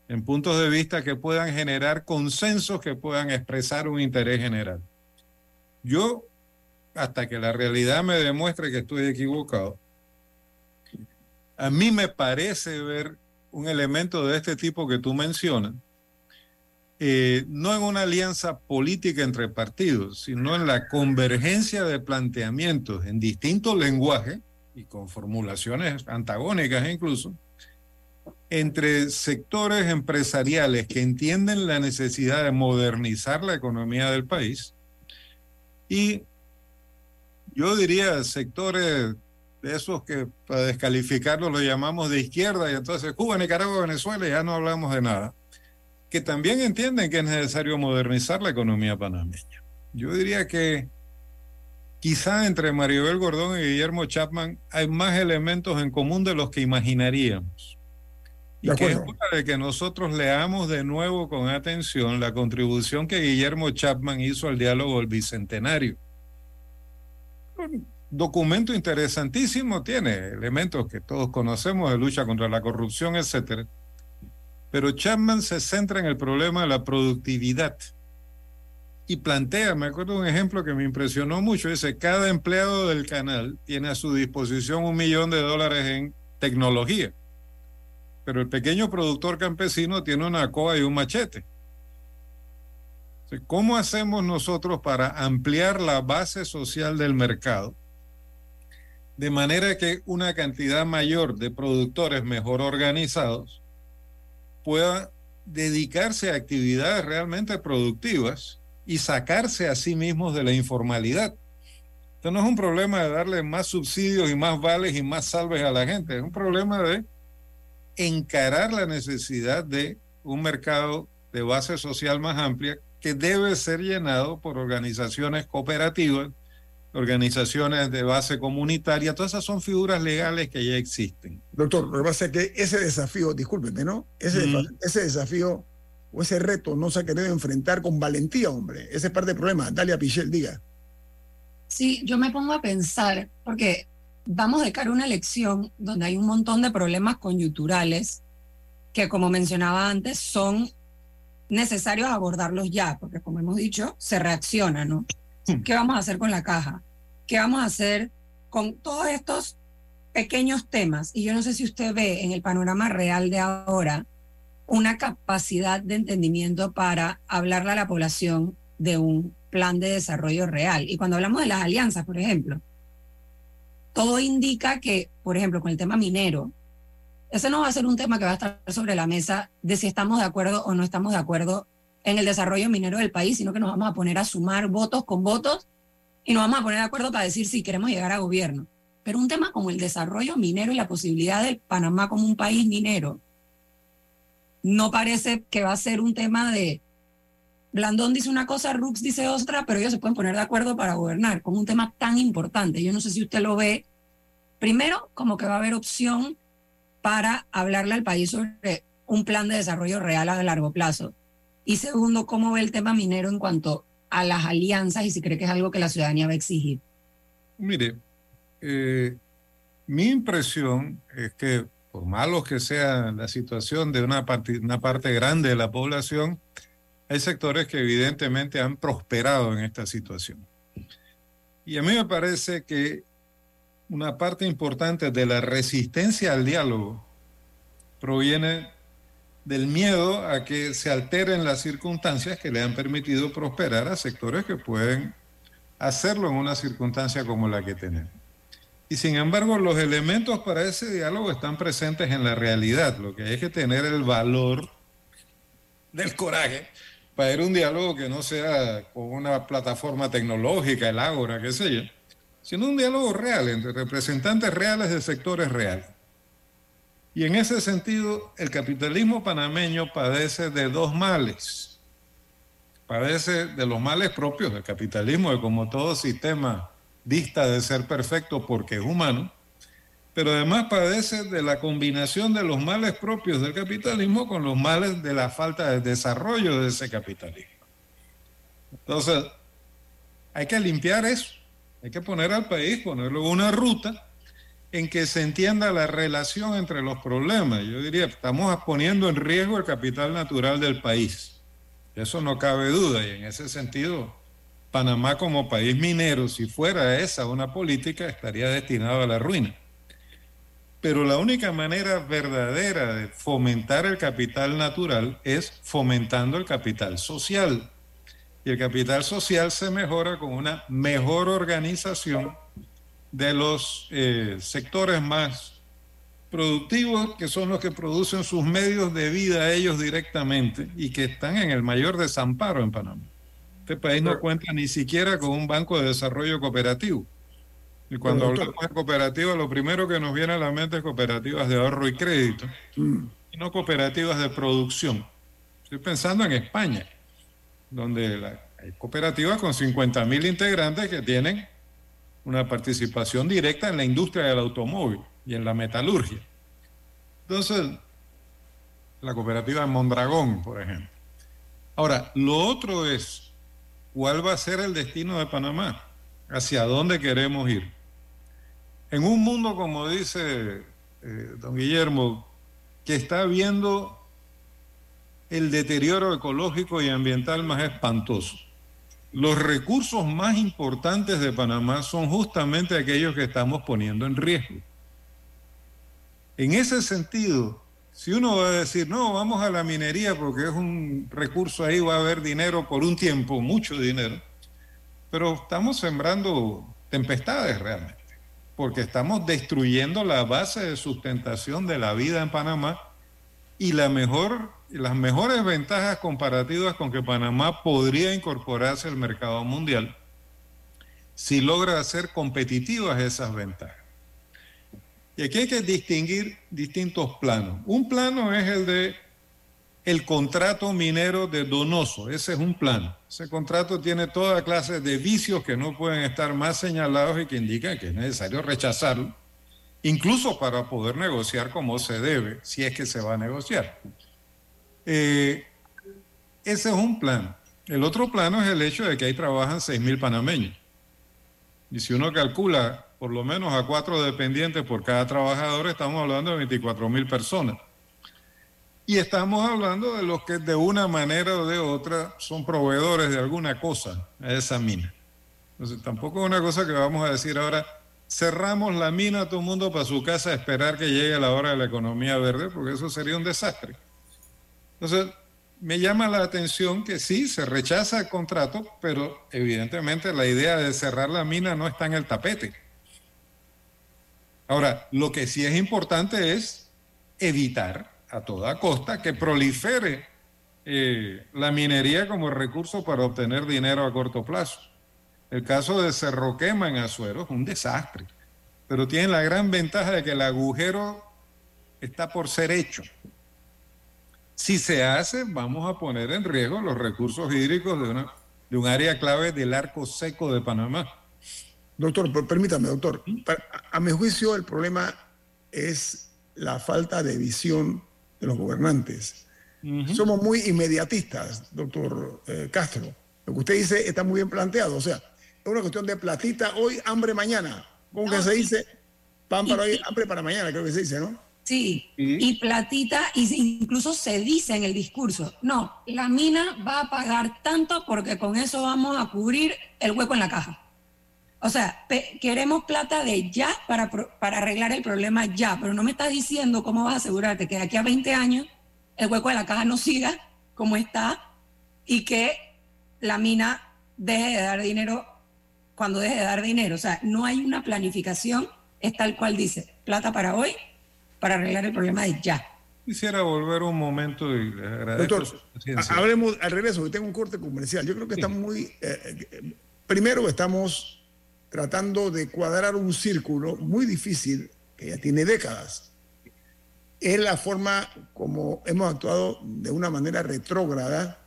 en puntos de vista que puedan generar consensos que puedan expresar un interés general. Yo, hasta que la realidad me demuestre que estoy equivocado, a mí me parece ver un elemento de este tipo que tú mencionas, eh, no en una alianza política entre partidos, sino en la convergencia de planteamientos en distintos lenguajes y con formulaciones antagónicas incluso, entre sectores empresariales que entienden la necesidad de modernizar la economía del país y yo diría sectores de esos que para descalificarlos lo llamamos de izquierda y entonces Cuba, Nicaragua, Venezuela ya no hablamos de nada, que también entienden que es necesario modernizar la economía panameña. Yo diría que quizá entre Maribel Gordón y Guillermo Chapman hay más elementos en común de los que imaginaríamos. Y que es hora de que nosotros leamos de nuevo con atención la contribución que Guillermo Chapman hizo al diálogo del Bicentenario documento interesantísimo, tiene elementos que todos conocemos de lucha contra la corrupción, etcétera. Pero Chapman se centra en el problema de la productividad y plantea, me acuerdo un ejemplo que me impresionó mucho, dice, cada empleado del canal tiene a su disposición un millón de dólares en tecnología, pero el pequeño productor campesino tiene una coa y un machete. ¿Cómo hacemos nosotros para ampliar la base social del mercado de manera que una cantidad mayor de productores mejor organizados pueda dedicarse a actividades realmente productivas y sacarse a sí mismos de la informalidad. Esto no es un problema de darle más subsidios y más vales y más salves a la gente, es un problema de encarar la necesidad de un mercado de base social más amplia que debe ser llenado por organizaciones cooperativas, organizaciones de base comunitaria, todas esas son figuras legales que ya existen. Doctor, lo que pasa es que ese desafío, discúlpeme, ¿no? Ese, Mm. ese desafío o ese reto no se ha querido enfrentar con valentía, hombre. Ese es parte del problema. Dalia Pichel, diga. Sí, yo me pongo a pensar, porque vamos de cara a una elección donde hay un montón de problemas coyunturales que, como mencionaba antes, son necesarios abordarlos ya, porque como hemos dicho, se reacciona, ¿no? ¿Qué vamos a hacer con la caja? ¿Qué vamos a hacer con todos estos pequeños temas? Y yo no sé si usted ve en el panorama real de ahora una capacidad de entendimiento para hablarle a la población de un plan de desarrollo real. Y cuando hablamos de las alianzas, por ejemplo, todo indica que, por ejemplo, con el tema minero, ese no va a ser un tema que va a estar sobre la mesa de si estamos de acuerdo o no estamos de acuerdo en el desarrollo minero del país, sino que nos vamos a poner a sumar votos con votos y nos vamos a poner de acuerdo para decir si queremos llegar a gobierno. Pero un tema como el desarrollo minero y la posibilidad de Panamá como un país minero, no parece que va a ser un tema de Blandón dice una cosa, Rux dice otra, pero ellos se pueden poner de acuerdo para gobernar con un tema tan importante. Yo no sé si usted lo ve, primero, como que va a haber opción para hablarle al país sobre un plan de desarrollo real a largo plazo. Y segundo, cómo ve el tema minero en cuanto a las alianzas y si cree que es algo que la ciudadanía va a exigir. Mire, eh, mi impresión es que por malos que sea la situación de una parte, una parte grande de la población, hay sectores que evidentemente han prosperado en esta situación. Y a mí me parece que una parte importante de la resistencia al diálogo proviene del miedo a que se alteren las circunstancias que le han permitido prosperar a sectores que pueden hacerlo en una circunstancia como la que tenemos. Y sin embargo, los elementos para ese diálogo están presentes en la realidad. Lo que hay que tener el valor del coraje para ir a un diálogo que no sea con una plataforma tecnológica, el Ágora, qué sé yo, sino un diálogo real entre representantes reales de sectores reales. Y en ese sentido, el capitalismo panameño padece de dos males. Padece de los males propios del capitalismo, que como todo sistema dista de ser perfecto porque es humano, pero además padece de la combinación de los males propios del capitalismo con los males de la falta de desarrollo de ese capitalismo. Entonces, hay que limpiar eso, hay que poner al país, ponerlo una ruta en que se entienda la relación entre los problemas. Yo diría, estamos poniendo en riesgo el capital natural del país. Eso no cabe duda y en ese sentido, Panamá como país minero, si fuera esa una política, estaría destinado a la ruina. Pero la única manera verdadera de fomentar el capital natural es fomentando el capital social. Y el capital social se mejora con una mejor organización de los eh, sectores más productivos, que son los que producen sus medios de vida ellos directamente y que están en el mayor desamparo en Panamá. Este país no cuenta ni siquiera con un banco de desarrollo cooperativo. Y cuando hablamos de cooperativas, lo primero que nos viene a la mente es cooperativas de ahorro y crédito, y no cooperativas de producción. Estoy pensando en España, donde la- hay cooperativas con 50 mil integrantes que tienen una participación directa en la industria del automóvil y en la metalurgia. Entonces, la cooperativa de Mondragón, por ejemplo. Ahora, lo otro es, ¿cuál va a ser el destino de Panamá? ¿Hacia dónde queremos ir? En un mundo, como dice eh, don Guillermo, que está viendo el deterioro ecológico y ambiental más espantoso. Los recursos más importantes de Panamá son justamente aquellos que estamos poniendo en riesgo. En ese sentido, si uno va a decir, no, vamos a la minería porque es un recurso ahí, va a haber dinero por un tiempo, mucho dinero, pero estamos sembrando tempestades realmente, porque estamos destruyendo la base de sustentación de la vida en Panamá y la mejor las mejores ventajas comparativas con que Panamá podría incorporarse al mercado mundial si logra hacer competitivas esas ventajas. Y aquí hay que distinguir distintos planos. Un plano es el de el contrato minero de Donoso. Ese es un plano. Ese contrato tiene toda clase de vicios que no pueden estar más señalados y que indican que es necesario rechazarlo, incluso para poder negociar como se debe, si es que se va a negociar. Eh, ese es un plano. El otro plano es el hecho de que ahí trabajan 6.000 panameños. Y si uno calcula por lo menos a cuatro dependientes por cada trabajador, estamos hablando de 24.000 personas. Y estamos hablando de los que de una manera o de otra son proveedores de alguna cosa a esa mina. Entonces tampoco es una cosa que vamos a decir ahora, cerramos la mina a todo el mundo para su casa esperar que llegue la hora de la economía verde, porque eso sería un desastre. Entonces, me llama la atención que sí, se rechaza el contrato, pero evidentemente la idea de cerrar la mina no está en el tapete. Ahora, lo que sí es importante es evitar a toda costa que prolifere eh, la minería como recurso para obtener dinero a corto plazo. El caso de Cerro Quema en Azuero es un desastre, pero tiene la gran ventaja de que el agujero está por ser hecho. Si se hace, vamos a poner en riesgo los recursos hídricos de, una, de un área clave del arco seco de Panamá. Doctor, permítame, doctor. A mi juicio, el problema es la falta de visión de los gobernantes. Somos muy inmediatistas, doctor eh, Castro. Lo que usted dice está muy bien planteado. O sea, es una cuestión de platita hoy, hambre mañana. ¿Cómo que se dice? Pan para hoy, hambre para mañana, creo que se dice, ¿no? Sí, y platita, y incluso se dice en el discurso, no, la mina va a pagar tanto porque con eso vamos a cubrir el hueco en la caja. O sea, queremos plata de ya para, para arreglar el problema ya, pero no me estás diciendo cómo vas a asegurarte que de aquí a 20 años el hueco de la caja no siga como está y que la mina deje de dar dinero cuando deje de dar dinero. O sea, no hay una planificación, es tal cual dice, plata para hoy, para arreglar el problema de ya. Quisiera volver un momento y Doctor, hablemos al regreso, que tengo un corte comercial. Yo creo que está muy... Eh, eh, primero estamos tratando de cuadrar un círculo muy difícil que ya tiene décadas. Es la forma como hemos actuado de una manera retrógrada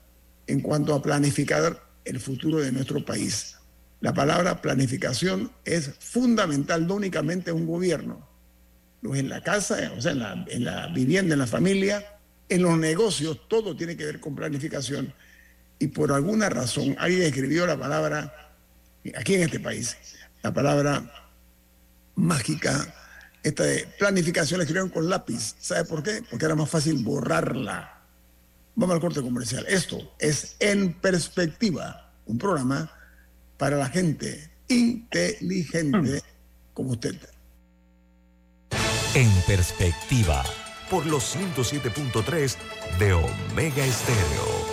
en cuanto a planificar el futuro de nuestro país. La palabra planificación es fundamental, no únicamente en un gobierno, no en la casa, o sea, en la, en la vivienda, en la familia, en los negocios, todo tiene que ver con planificación. Y por alguna razón alguien escribió la palabra aquí en este país, la palabra mágica, esta de planificación la escribieron con lápiz. ¿Sabe por qué? Porque era más fácil borrarla. Vamos al corte comercial. Esto es En Perspectiva, un programa para la gente inteligente como usted. En Perspectiva, por los 107.3 de Omega Estéreo.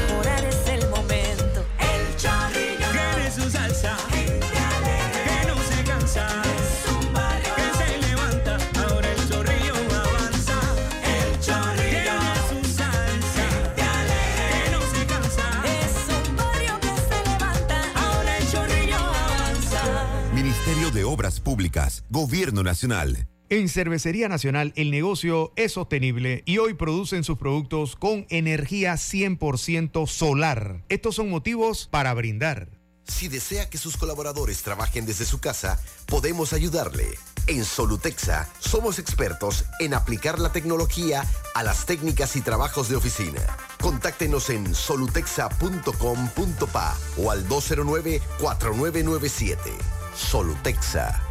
Públicas, Gobierno Nacional. En Cervecería Nacional el negocio es sostenible y hoy producen sus productos con energía 100% solar. Estos son motivos para brindar. Si desea que sus colaboradores trabajen desde su casa, podemos ayudarle. En Solutexa somos expertos en aplicar la tecnología a las técnicas y trabajos de oficina. Contáctenos en solutexa.com.pa o al 209 4997. Solutexa.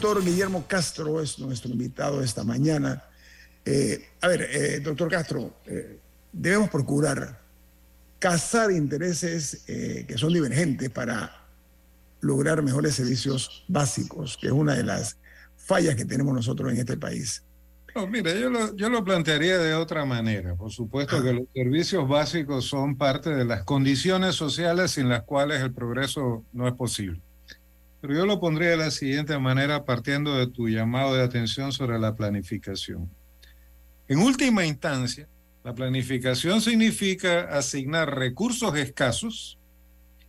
Doctor Guillermo Castro es nuestro invitado esta mañana. Eh, a ver, eh, doctor Castro, eh, debemos procurar cazar intereses eh, que son divergentes para lograr mejores servicios básicos, que es una de las fallas que tenemos nosotros en este país. No, mira, yo lo, yo lo plantearía de otra manera. Por supuesto que los servicios básicos son parte de las condiciones sociales sin las cuales el progreso no es posible. Pero yo lo pondría de la siguiente manera, partiendo de tu llamado de atención sobre la planificación. En última instancia, la planificación significa asignar recursos escasos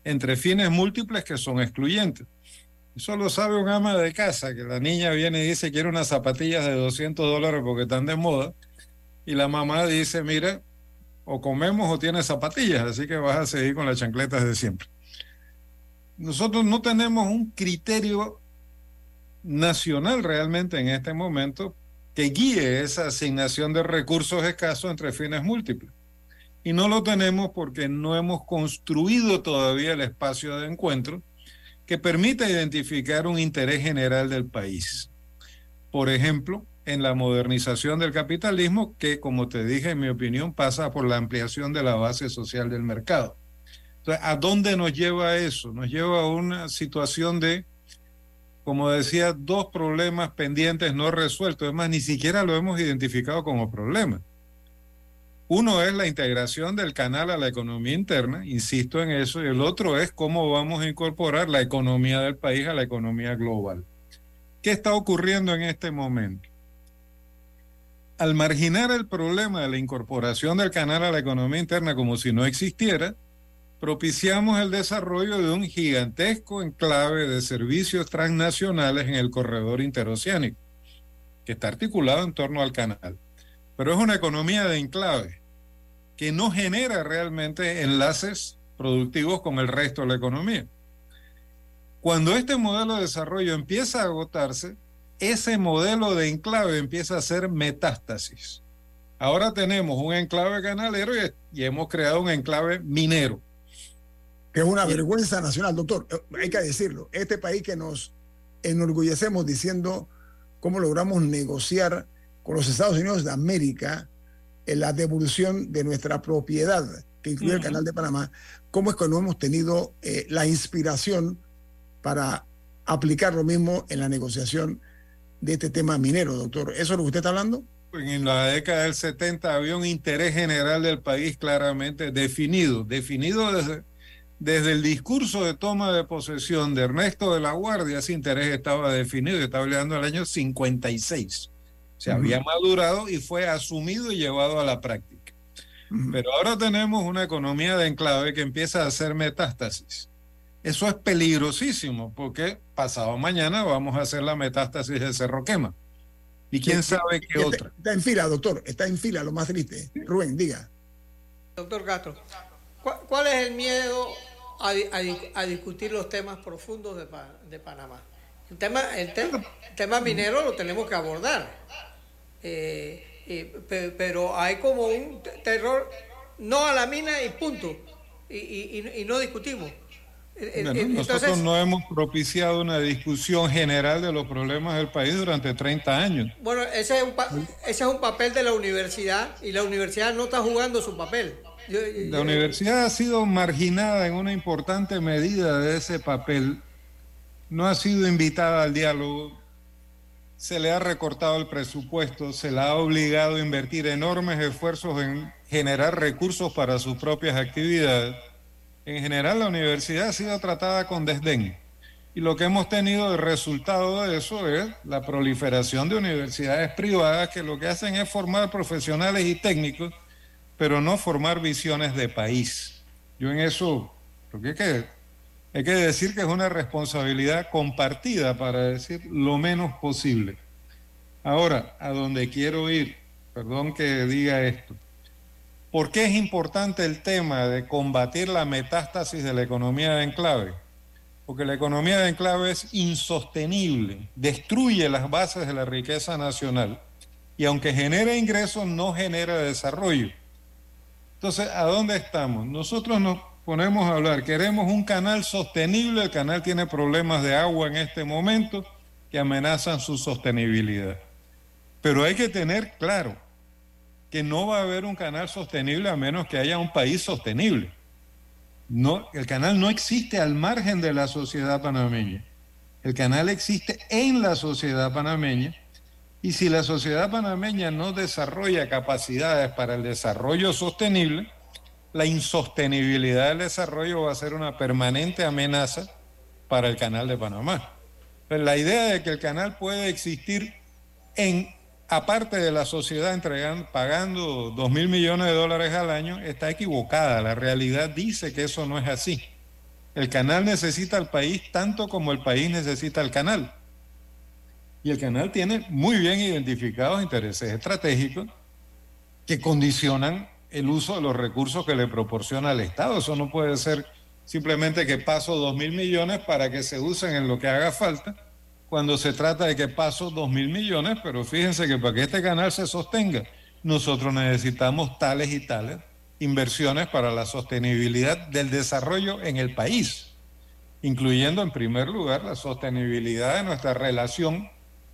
entre fines múltiples que son excluyentes. Eso lo sabe un ama de casa, que la niña viene y dice quiere unas zapatillas de 200 dólares porque están de moda, y la mamá dice, mira, o comemos o tienes zapatillas, así que vas a seguir con las chancletas de siempre. Nosotros no tenemos un criterio nacional realmente en este momento que guíe esa asignación de recursos escasos entre fines múltiples. Y no lo tenemos porque no hemos construido todavía el espacio de encuentro que permita identificar un interés general del país. Por ejemplo, en la modernización del capitalismo, que como te dije, en mi opinión, pasa por la ampliación de la base social del mercado. ¿A dónde nos lleva eso? Nos lleva a una situación de, como decía, dos problemas pendientes no resueltos. Es más, ni siquiera lo hemos identificado como problema. Uno es la integración del canal a la economía interna, insisto en eso, y el otro es cómo vamos a incorporar la economía del país a la economía global. ¿Qué está ocurriendo en este momento? Al marginar el problema de la incorporación del canal a la economía interna como si no existiera, propiciamos el desarrollo de un gigantesco enclave de servicios transnacionales en el corredor interoceánico, que está articulado en torno al canal. Pero es una economía de enclave que no genera realmente enlaces productivos con el resto de la economía. Cuando este modelo de desarrollo empieza a agotarse, ese modelo de enclave empieza a ser metástasis. Ahora tenemos un enclave canalero y, y hemos creado un enclave minero. Que es una vergüenza nacional, doctor. Eh, Hay que decirlo. Este país que nos enorgullecemos diciendo cómo logramos negociar con los Estados Unidos de América en la devolución de nuestra propiedad, que incluye el Canal de Panamá, cómo es que no hemos tenido eh, la inspiración para aplicar lo mismo en la negociación de este tema minero, doctor. ¿Eso es lo que usted está hablando? En la década del 70 había un interés general del país claramente definido, definido desde, desde el discurso de toma de posesión de Ernesto de la Guardia, ese interés estaba definido, estaba hablando del año 56. Se había madurado y fue asumido y llevado a la práctica. Pero ahora tenemos una economía de enclave que empieza a hacer metástasis. Eso es peligrosísimo porque pasado mañana vamos a hacer la metástasis de Cerro Quema. ¿Y quién sabe qué está, otra? Está en fila, doctor. Está en fila, lo más triste. Rubén, diga. Doctor Castro, ¿cuál, cuál es el miedo a, a a discutir los temas profundos de, de Panamá? El tema, el, te- el tema minero lo tenemos que abordar. Eh, eh, pe- pero hay como un te- terror, no a la mina y punto. Y, y- no discutimos. Eh, eh, Bueno, nosotros no hemos propiciado una discusión general de los problemas del país durante 30 años. bueno, ese es, un pa- ese es un papel de la universidad y la universidad no está jugando su papel. La universidad ha sido marginada en una importante medida de ese papel. No ha sido invitada al diálogo. Se le ha recortado el presupuesto, se la ha obligado a invertir enormes esfuerzos en generar recursos para sus propias actividades. En general, la universidad ha sido tratada con desdén. Y lo que hemos tenido de resultado de eso es la proliferación de universidades privadas que lo que hacen es formar profesionales y técnicos pero no formar visiones de país. Yo en eso, creo que hay que, hay que decir que es una responsabilidad compartida para decir lo menos posible. Ahora, a donde quiero ir, perdón que diga esto, ¿por qué es importante el tema de combatir la metástasis de la economía de enclave? Porque la economía de enclave es insostenible, destruye las bases de la riqueza nacional y aunque genera ingresos, no genera desarrollo. Entonces, ¿a dónde estamos? Nosotros nos ponemos a hablar, queremos un canal sostenible, el canal tiene problemas de agua en este momento que amenazan su sostenibilidad. Pero hay que tener claro que no va a haber un canal sostenible a menos que haya un país sostenible. No, el canal no existe al margen de la sociedad panameña. El canal existe en la sociedad panameña y si la sociedad panameña no desarrolla capacidades para el desarrollo sostenible, la insostenibilidad del desarrollo va a ser una permanente amenaza para el canal de Panamá. la idea de que el canal puede existir en aparte de la sociedad entregando, pagando dos mil millones de dólares al año, está equivocada. La realidad dice que eso no es así. El canal necesita al país tanto como el país necesita al canal. Y el canal tiene muy bien identificados intereses estratégicos que condicionan el uso de los recursos que le proporciona el Estado. Eso no puede ser simplemente que paso dos mil millones para que se usen en lo que haga falta cuando se trata de que paso dos mil millones, pero fíjense que para que este canal se sostenga, nosotros necesitamos tales y tales inversiones para la sostenibilidad del desarrollo en el país, incluyendo en primer lugar la sostenibilidad de nuestra relación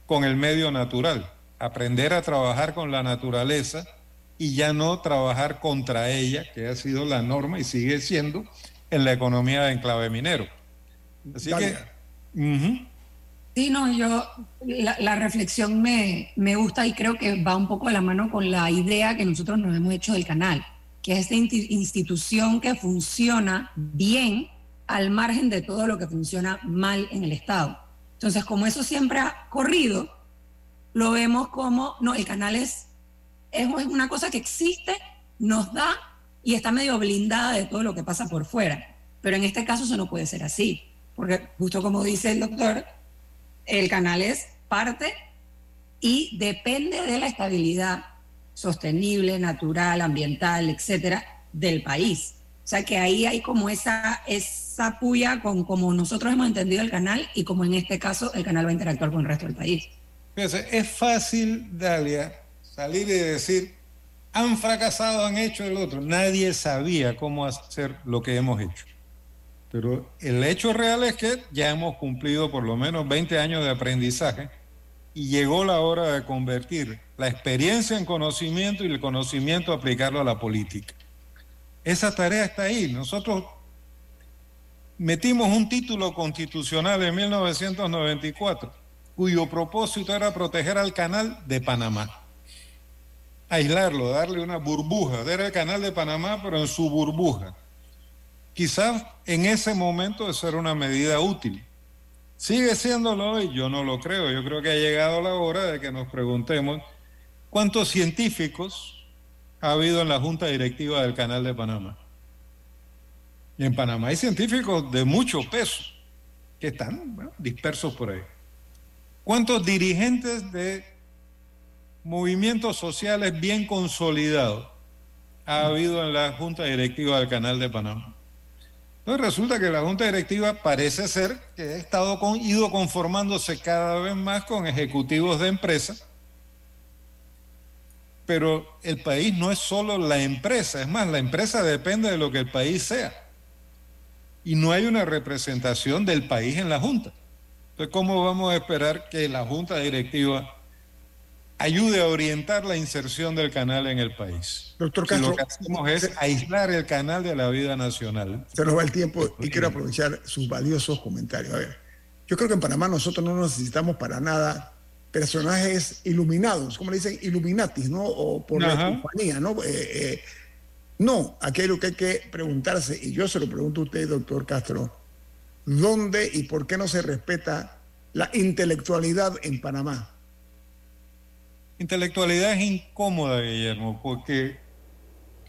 con el medio natural, aprender a trabajar con la naturaleza y ya no trabajar contra ella, que ha sido la norma y sigue siendo en la economía de enclave minero. Así que... Sí, no, yo, la, reflexión me, me, gusta y creo que va un poco de la mano con la idea que nosotros nos hemos hecho del canal, que es esta institución que funciona bien al margen de todo lo que funciona mal en el Estado. Entonces, como eso siempre ha corrido, lo vemos como, no, el canal es, es una cosa que existe, nos da y está medio blindada de todo lo que pasa por fuera. Pero en este caso eso no puede ser así, porque justo como dice el doctor, el canal es parte y depende de la estabilidad sostenible, natural, ambiental, etcétera, del país. O sea que ahí hay como esa, esa puya con como nosotros hemos entendido el canal y como en este caso el canal va a interactuar con el resto del país. Fíjese, es fácil, Dalia, salir y decir, han fracasado, han hecho el otro. Nadie sabía cómo hacer lo que hemos hecho. Pero el hecho real es que ya hemos cumplido por lo menos 20 años de aprendizaje y llegó la hora de convertir la experiencia en conocimiento y el conocimiento aplicarlo a la política. Esa tarea está ahí. Nosotros metimos un título constitucional en 1994 cuyo propósito era proteger al canal de Panamá. Aislarlo, darle una burbuja. Era el canal de Panamá, pero en su burbuja Quizás en ese momento eso era una medida útil. ¿Sigue siéndolo hoy? Yo no lo creo. Yo creo que ha llegado la hora de que nos preguntemos cuántos científicos ha habido en la Junta Directiva del Canal de Panamá. Y en Panamá hay científicos de mucho peso que están dispersos por ahí. ¿Cuántos dirigentes de movimientos sociales bien consolidados ha habido en la Junta Directiva del Canal de Panamá? Entonces resulta que la Junta Directiva parece ser que ha estado ido conformándose cada vez más con ejecutivos de empresas, pero el país no es solo la empresa, es más, la empresa depende de lo que el país sea. Y no hay una representación del país en la Junta. Entonces, ¿cómo vamos a esperar que la Junta Directiva ayude a orientar la inserción del canal en el país. Doctor Castro, lo que hacemos es aislar el canal de la vida nacional. Se nos va el tiempo y quiero aprovechar sus valiosos comentarios. A ver, yo creo que en Panamá nosotros no necesitamos para nada personajes iluminados, como le dicen, Illuminatis, ¿no? O por la compañía, ¿no? Eh, eh, no, aquí hay lo que hay que preguntarse, y yo se lo pregunto a usted, doctor Castro, ¿dónde y por qué no se respeta la intelectualidad en Panamá? Intelectualidad es incómoda, Guillermo, porque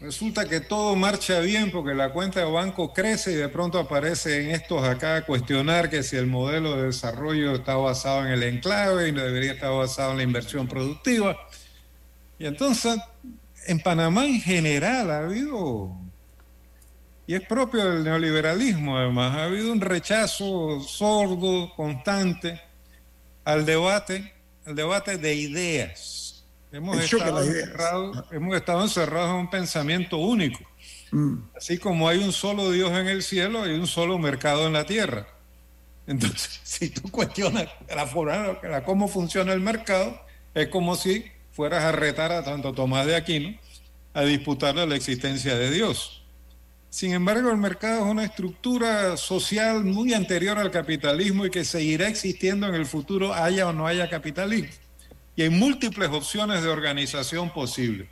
resulta que todo marcha bien porque la cuenta de banco crece y de pronto aparecen estos acá cuestionar que si el modelo de desarrollo está basado en el enclave y no debería estar basado en la inversión productiva. Y entonces, en Panamá en general ha habido, y es propio del neoliberalismo además, ha habido un rechazo sordo, constante al debate, al debate de ideas Hemos estado, encerrados, hemos estado encerrados en un pensamiento único. Mm. Así como hay un solo Dios en el cielo, hay un solo mercado en la tierra. Entonces, si tú cuestionas la forma, la, cómo funciona el mercado, es como si fueras a retar a tanto Tomás de Aquino a disputarle la existencia de Dios. Sin embargo, el mercado es una estructura social muy anterior al capitalismo y que seguirá existiendo en el futuro, haya o no haya capitalismo y hay múltiples opciones de organización posibles.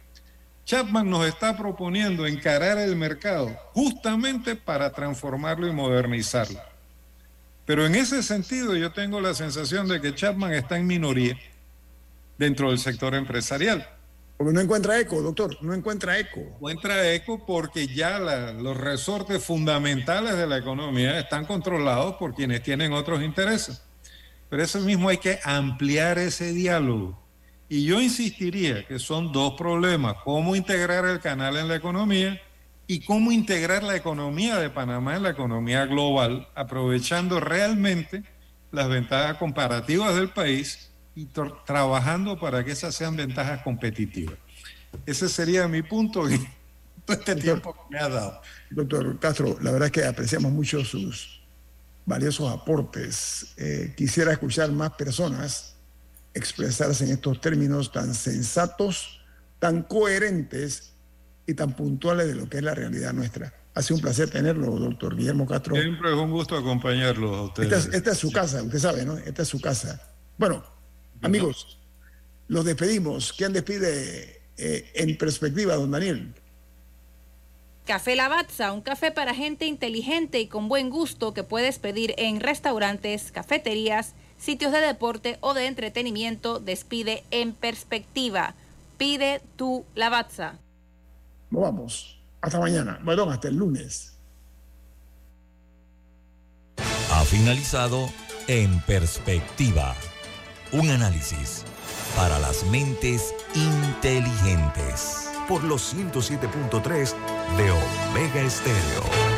Chapman nos está proponiendo encarar el mercado justamente para transformarlo y modernizarlo. Pero en ese sentido yo tengo la sensación de que Chapman está en minoría dentro del sector empresarial. Porque no encuentra eco, doctor, no encuentra eco. Encuentra eco porque ya los resortes fundamentales de la economía están controlados por quienes tienen otros intereses. Pero eso mismo hay que ampliar ese diálogo. Y yo insistiría que son dos problemas, cómo integrar el canal en la economía y cómo integrar la economía de Panamá en la economía global, aprovechando realmente las ventajas comparativas del país y trabajando para que esas sean ventajas competitivas. Ese sería mi punto en todo este tiempo que me ha dado. Doctor Castro, la verdad es que apreciamos mucho sus valiosos aportes. Eh, quisiera escuchar más personas expresarse en estos términos tan sensatos, tan coherentes y tan puntuales de lo que es la realidad nuestra. Ha sido un placer tenerlo, doctor Guillermo Castro. Siempre es un gusto acompañarlo a ustedes. Esta es, su casa, usted sabe, ¿no? Esta es su casa. Bueno, amigos, los despedimos. ¿Quién despide eh, en perspectiva, don Daniel? Café Lavazza, un café para gente inteligente y con buen gusto que puedes pedir en restaurantes, cafeterías, sitios de deporte o de entretenimiento. Despide en perspectiva. Pide tu Lavazza. Vamos. Hasta mañana. Bueno, hasta el lunes. Ha finalizado En Perspectiva. Un análisis para las mentes inteligentes. Por los 107.3 de Omega Estéreo.